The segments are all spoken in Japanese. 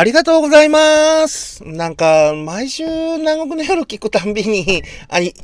ありがとうございます。なんか、毎週南国の夜聞くたんびに、あい、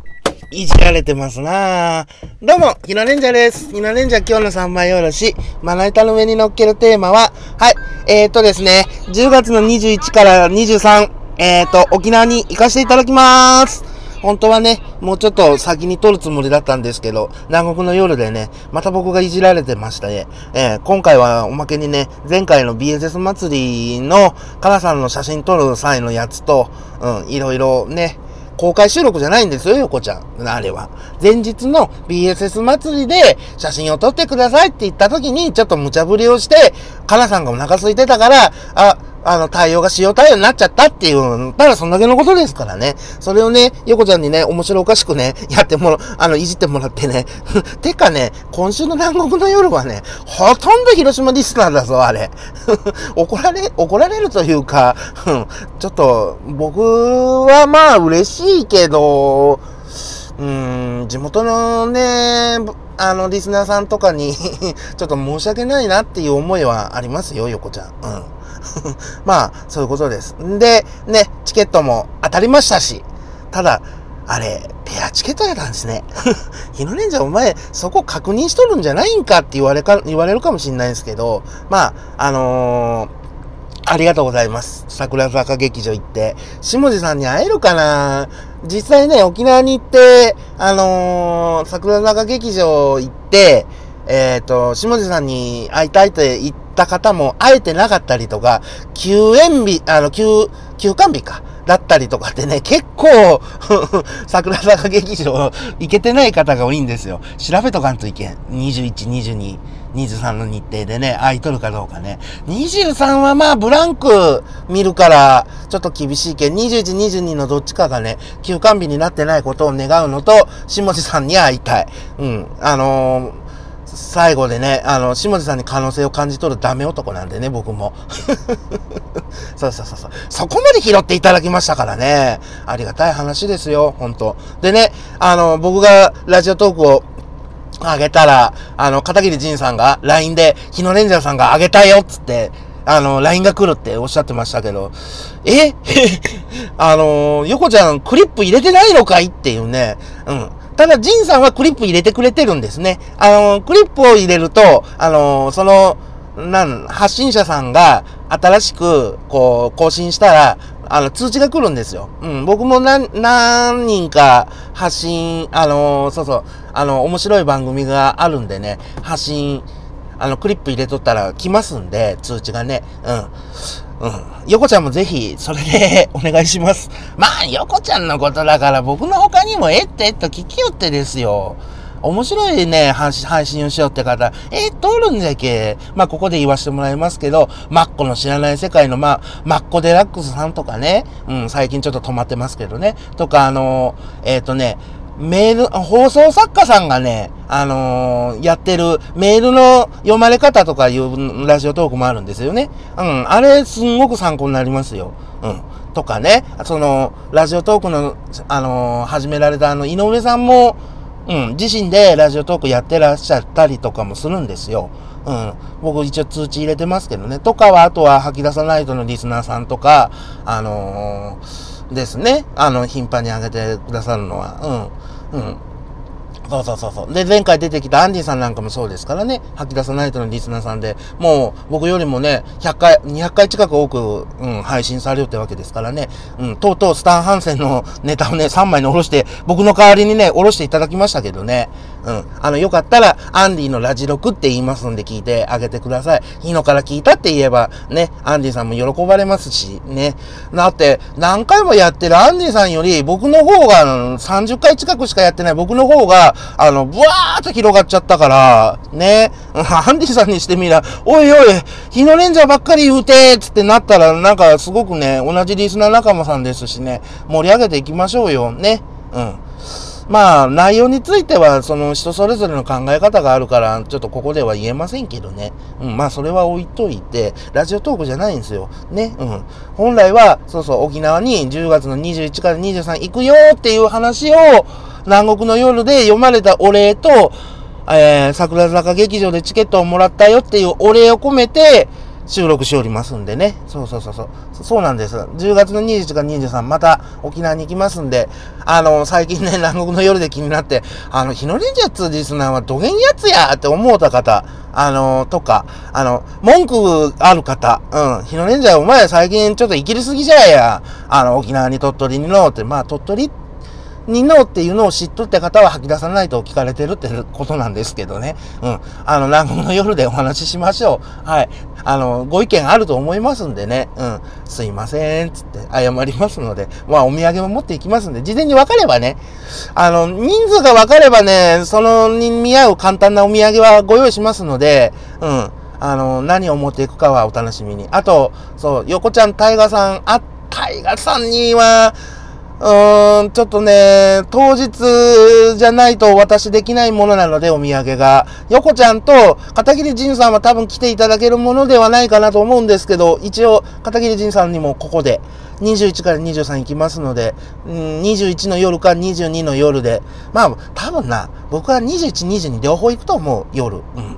いじられてますなどうも、ひなレンジャーです。ひなレンジャー今日の3枚おろし、まな板の上に乗っけるテーマは、はい、えーとですね、10月の21から23、えーと、沖縄に行かせていただきます。本当はね、もうちょっと先に撮るつもりだったんですけど、南国の夜でね、また僕がいじられてましたね。えー、今回はおまけにね、前回の BSS 祭りのカラさんの写真撮る際のやつと、うん、いろいろね、公開収録じゃないんですよ、横ちゃん。あれは。前日の BSS 祭りで写真を撮ってくださいって言った時に、ちょっと無茶ぶりをして、カナさんがお腹空いてたから、あ、あの、対応が塩対応になっちゃったっていう、ただそんだけのことですからね。それをね、横ちゃんにね、面白おかしくね、やってもら、あの、いじってもらってね。てかね、今週の南国の夜はね、ほとんど広島リスナーだぞ、あれ。怒られ、怒られるというか、ちょっと、僕はまあ嬉しいけど、うん、地元のね、あの、リスナーさんとかにちょっと申し訳ないなっていう思いはありますよ、横ちゃん。うん。まあ、そういうことです。んで、ね、チケットも当たりましたし、ただ、あれ、ペアチケットやったんですね。日野レンジャーお前、そこ確認しとるんじゃないんか？って言われか、言われるかもしれないんですけど、まあ、あのー、ありがとうございます。桜坂劇場行って、下地さんに会えるかな？実際ね、沖縄に行って、あのー、桜坂劇場行って、えっ、ー、と、下地さんに会いたいって言ってた方も会えてなかったりとか、休園日、あの、休、休館日か。だったりとかってね、結構 桜坂劇場行けてない方が多いんですよ。調べとかんといけん。21、22、23の日程でね、空いとるかどうかね。23はまあブランク見るから、ちょっと厳しいけん。21、22のどっちかがね、休館日になってないことを願うのと、下地さんに会いたい。うん。あのー最後でね、あの、下地さんに可能性を感じ取るダメ男なんでね、僕も。そうそうそうそう。そこまで拾っていただきましたからね。ありがたい話ですよ、本当でね、あの、僕がラジオトークをあげたら、あの、片桐仁さんが LINE で、日野レンジャーさんがあげたよつって、あの、LINE が来るっておっしゃってましたけど、え？あの、横ちゃんクリップ入れてないのかい？っていうね、うん。ただ、ジンさんはクリップ入れてくれてるんですね。あの、クリップを入れると、あの、その、なん、発信者さんが新しく、こう、更新したら、あの、通知が来るんですよ。うん、僕も何、何人か発信、あの、そうそう、あの、面白い番組があるんでね、発信、あの、クリップ入れとったら来ますんで、通知がね。うん。うん。横ちゃんもぜひ、それでお願いします。まあ、横ちゃんのことだから僕の他にもえってえっと聞きよってですよ。面白いね、配信をしようって方、えー、通るんじゃけ。まあ、ここで言わせてもらいますけど、マッコの知らない世界の、まあ、マッコデラックスさんとかね、うん、最近ちょっと止まってますけどね、とか、あのえっ、ー、とね、メール、放送作家さんがね、あのー、やってるメールの読まれ方とかいうラジオトークもあるんですよね。うん。あれ、すんごく参考になりますよ。うん。とかね、その、ラジオトークの、あのー、始められたあの、井上さんも、うん、自身でラジオトークやってらっしゃったりとかもするんですよ。うん。僕一応通知入れてますけどね。とかは、あとは吐き出さないとのリスナーさんとか、あのーですね。あの、頻繁に上げてくださるのは。うん。うん。そうそうそうそう。で、前回出てきたアンディさんなんかもそうですからね。吐き出さないとのリスナーさんで、もう僕よりもね、100回、200回近く多く、うん、配信されるってわけですからね。うん、とうとうスタン・ハンセンのネタをね、3枚に下ろして、僕の代わりにね、下ろしていただきましたけどね。うん。あの、よかったら、アンディのラジロクって言いますんで聞いてあげてください。日野から聞いたって言えば、ね、アンディさんも喜ばれますし、ね。だって、何回もやってるアンディさんより、僕の方が、30回近くしかやってない僕の方が、あの、ブワーっと広がっちゃったから、ね。アンディさんにしてみら、おいおい、日野レンジャーばっかり言うてつってなったら、なんかすごくね、同じリスナー仲間さんですしね、盛り上げていきましょうよ、ね。うん。まあ、内容については、その人それぞれの考え方があるから、ちょっとここでは言えませんけどね。うん、まあ、それは置いといて、ラジオトークじゃないんですよ。ね。うん。本来は、そうそう、沖縄に10月の21から23行くよっていう話を、南国の夜で読まれたお礼と、えー、桜坂劇場でチケットをもらったよっていうお礼を込めて、収録しておりますんでね。そうそうそうそう。そうなんです。10月の21か23、また沖縄に行きますんで、あの、最近ね、南国の夜で気になって、あの、日のレンジャーツリスナーはどげんやつやって思うた方、あの、とか、あの、文句ある方、うん、日のレンジャーお前最近ちょっと生きりすぎじゃや、あの、沖縄に鳥取にのって、まあ、鳥取って、にのっていうのを知っとって方は吐き出さないと聞かれてるってことなんですけどね。うん。あの、南国の夜でお話ししましょう。はい。あの、ご意見あると思いますんでね。うん。すいません。つって謝りますので。まあ、お土産も持っていきますんで、事前に分かればね。あの、人数が分かればね、そのに見合う簡単なお土産はご用意しますので、うん。あの、何を持っていくかはお楽しみに。あと、そう、横ちゃん、タイガさん、あ、タイガさんには、うーん、ちょっとね、当日じゃないと私できないものなので、お土産が。横ちゃんと片桐仁さんは多分来ていただけるものではないかなと思うんですけど、一応片桐仁さんにもここで21から23行きますので、うん、21の夜か22の夜で。まあ、多分な、僕は21、22両方行くと思う、夜。うん。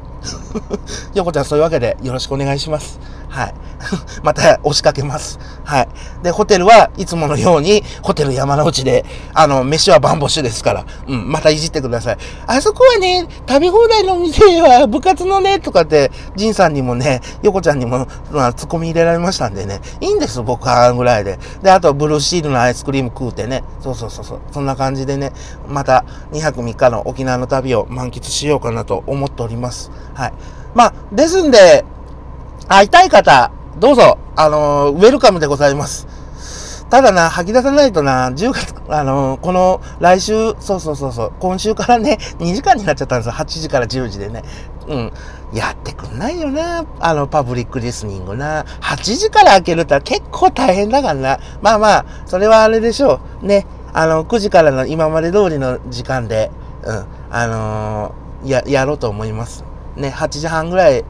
横ちゃんそういうわけでよろしくお願いします。はい。また押しかけます。はい。で、ホテルはいつものように、ホテル山之内で、あの、飯はバンボシュですから、うん、またいじってください。あそこはね、食べ放題の店は部活のね、とかって、ジンさんにもね、横ちゃんにも、まあ、突っ込み入れられましたんでね、いいんです、僕はぐらいで。で、あと、ブルーシールのアイスクリーム食うてね、そうそうそうそう、そんな感じでね、また2泊3日の沖縄の旅を満喫しようかなと思っております。はい。まあ、ですんで、会いたい方、どうぞ、あのー、ウェルカムでございます。ただな、吐き出さないとな、10月、あのー、この来週、そうそうそうそう、今週からね、2時間になっちゃったんですよ。8時から10時でね。うん。やってくんないよな、あの、パブリックリスニングな。8時から開けるって結構大変だからな。まあまあ、それはあれでしょう。ね。あの、9時からの今まで通りの時間で、うん、あのー、や、やろうと思います。ね、8時半ぐらい、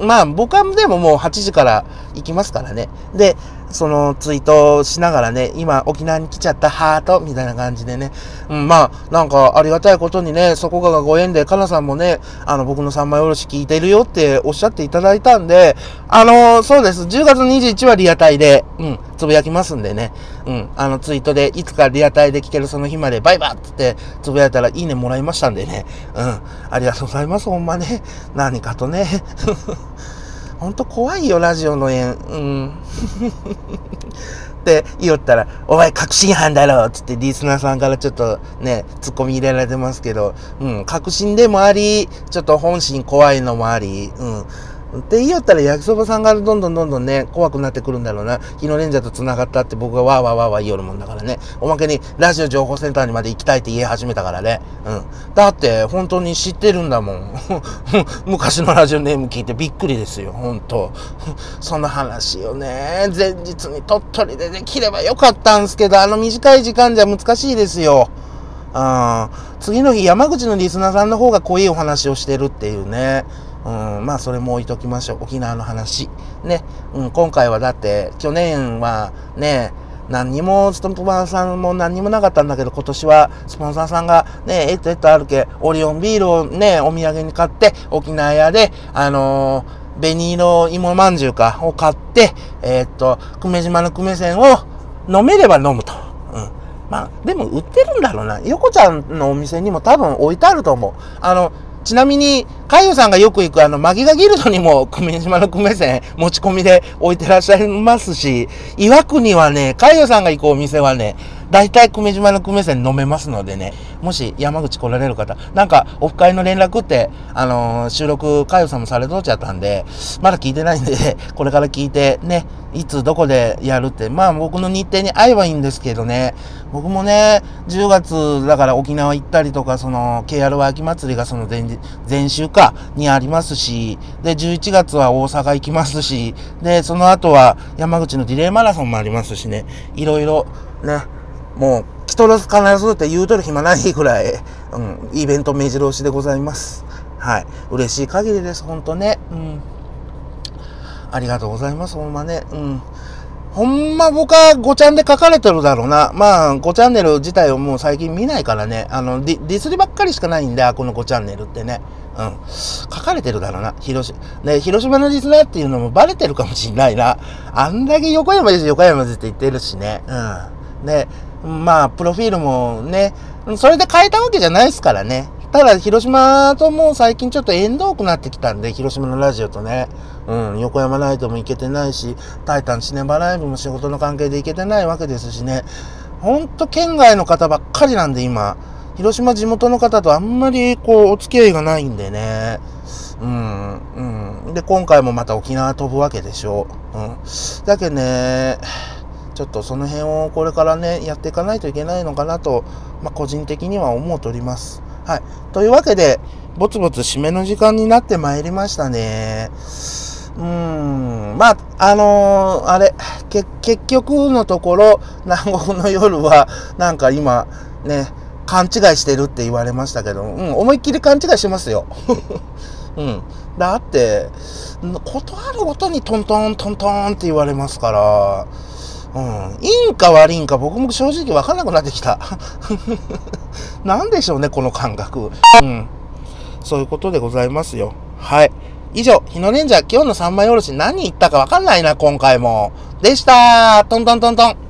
まあ僕はでももう8時から行きますからね。で、そのツイートしながらね、今沖縄に来ちゃったハートみたいな感じでね。うん、まあ、なんかありがたいことにね、そこがご縁で、かなさんもね、あの僕の三枚おろし聞いてるよっておっしゃっていただいたんで、あのー、そうです。10月21はリアタイで、うん、つぶやきますんでね。うん、あのツイートで、いつかリアタイで聞けるその日までバイバッってつぶやいたらいいねもらいましたんでね。うん、ありがとうございます。ほんまね。何かとね。ほんと怖いよ、ラジオの縁。うん。って言おったら、お前確信犯だろつってリスナーさんからちょっとね、突っ込み入れられてますけど、うん、確信でもあり、ちょっと本心怖いのもあり、うん。って言いよったら焼きそばさんがどんどんどんどんね、怖くなってくるんだろうな。日のレンジャーと繋がったって僕がわーわーわーわー言いよるもんだからね。おまけにラジオ情報センターにまで行きたいって言い始めたからね。うん。だって本当に知ってるんだもん。昔のラジオネーム聞いてびっくりですよ。本当そんな話をね、前日に鳥取でできればよかったんすけど、あの短い時間じゃ難しいですよ。うん。次の日山口のリスナーさんの方が濃いお話をしてるっていうね。うん、まあそれも置いときましょう。沖縄の話。ね。うん、今回はだって、去年はね、何にもストンプマンさんも何にもなかったんだけど、今年はスポンサーさんがね、えっとえっとあるけ、オリオンビールをね、お土産に買って、沖縄屋で、あのー、紅色芋まんじゅうか、を買って、えー、っと、久米島の久米線を飲めれば飲むと。うん。まあ、でも売ってるんだろうな。横ちゃんのお店にも多分置いてあると思う。あの、ちなみに、海洋さんがよく行くあの、マギガギルドにも、久米島の久米線持ち込みで置いてらっしゃいますし、岩国はね、海洋さんが行くお店はね、大体久米島の久米線飲めますのでね、もし山口来られる方、なんかオフ会の連絡って、あのー、収録、かよさんもされとっちゃったんで、まだ聞いてないんで、これから聞いて、ね、いつどこでやるって、まあ僕の日程に合えばいいんですけどね、僕もね、10月だから沖縄行ったりとか、その、KRY 秋祭りがその前、前週かにありますし、で、11月は大阪行きますし、で、その後は山口のディレイマラソンもありますしね、いろいろね、もう、来とらず必ずって言うとる暇ないぐらい、うん、イベント目白押しでございます。はい。嬉しい限りです、ほんとね。うん。ありがとうございます、ほんまね。うん。ほんま僕は5チャンで書かれてるだろうな。まあ、5チャンネル自体をもう最近見ないからね。あの、ディディスりばっかりしかないんだ、この5チャンネルってね。うん。書かれてるだろうな。広島。ね、広島のリスナーっていうのもバレてるかもしんないな。あんだけ横山です、横山ですって言ってるしね。うん。で、まあ、プロフィールもね、それで変えたわけじゃないですからね。ただ、広島ともう最近ちょっと縁遠くなってきたんで、広島のラジオとね。うん、横山ナイトも行けてないし、タイタンシネマライブも仕事の関係で行けてないわけですしね。ほんと県外の方ばっかりなんで今、広島地元の方とあんまりこうお付き合いがないんでね。うん、うん。で、今回もまた沖縄飛ぶわけでしょう。うん。だけどね、ちょっとその辺をこれからね、やっていかないといけないのかなと、まあ、個人的には思うとおります。はい。というわけで、ぼつぼつ締めの時間になってまいりましたね。うーん。まあ、あのー、あれ、結局のところ、南国の夜は、なんか今、ね、勘違いしてるって言われましたけど、うん、思いっきり勘違いしてますよ。うん。だって、断るごとにトントントントンって言われますから、うん。いいんか悪いんか僕も正直わかんなくなってきた。なんでしょうね、この感覚。うん。そういうことでございますよ。はい。以上、日野レンジャー今日の三枚おろし何言ったかわかんないな、今回も。でしたトントントントン。